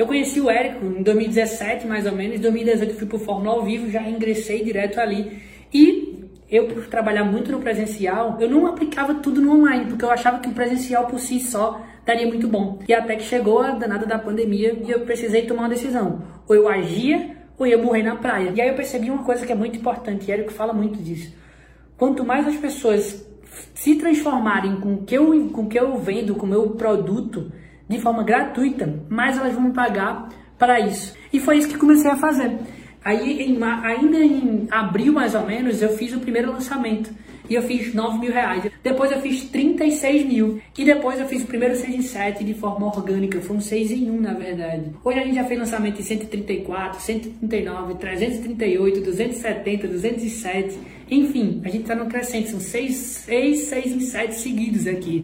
Eu conheci o Érico em 2017, mais ou menos. Em 2018 eu fui pro Fórmula ao vivo, já ingressei direto ali. E eu, por trabalhar muito no presencial, eu não aplicava tudo no online, porque eu achava que o presencial por si só daria muito bom. E até que chegou a danada da pandemia e eu precisei tomar uma decisão. Ou eu agia ou eu ia morrer na praia. E aí eu percebi uma coisa que é muito importante, e Érico fala muito disso. Quanto mais as pessoas se transformarem com o que eu, com o que eu vendo, com o meu produto, de forma gratuita, mais elas vão pagar para isso. E foi isso que comecei a fazer. Aí, em, ainda em abril, mais ou menos, eu fiz o primeiro lançamento. E eu fiz 9 mil reais. Depois eu fiz 36 mil. E depois eu fiz o primeiro 6 em 7 de forma orgânica. Foi um 6 em 1, na verdade. Hoje a gente já fez lançamento em 134, 139, 338, 270, 207. Enfim, a gente tá no crescente. São 6, 6, 6 em 7 seguidos aqui.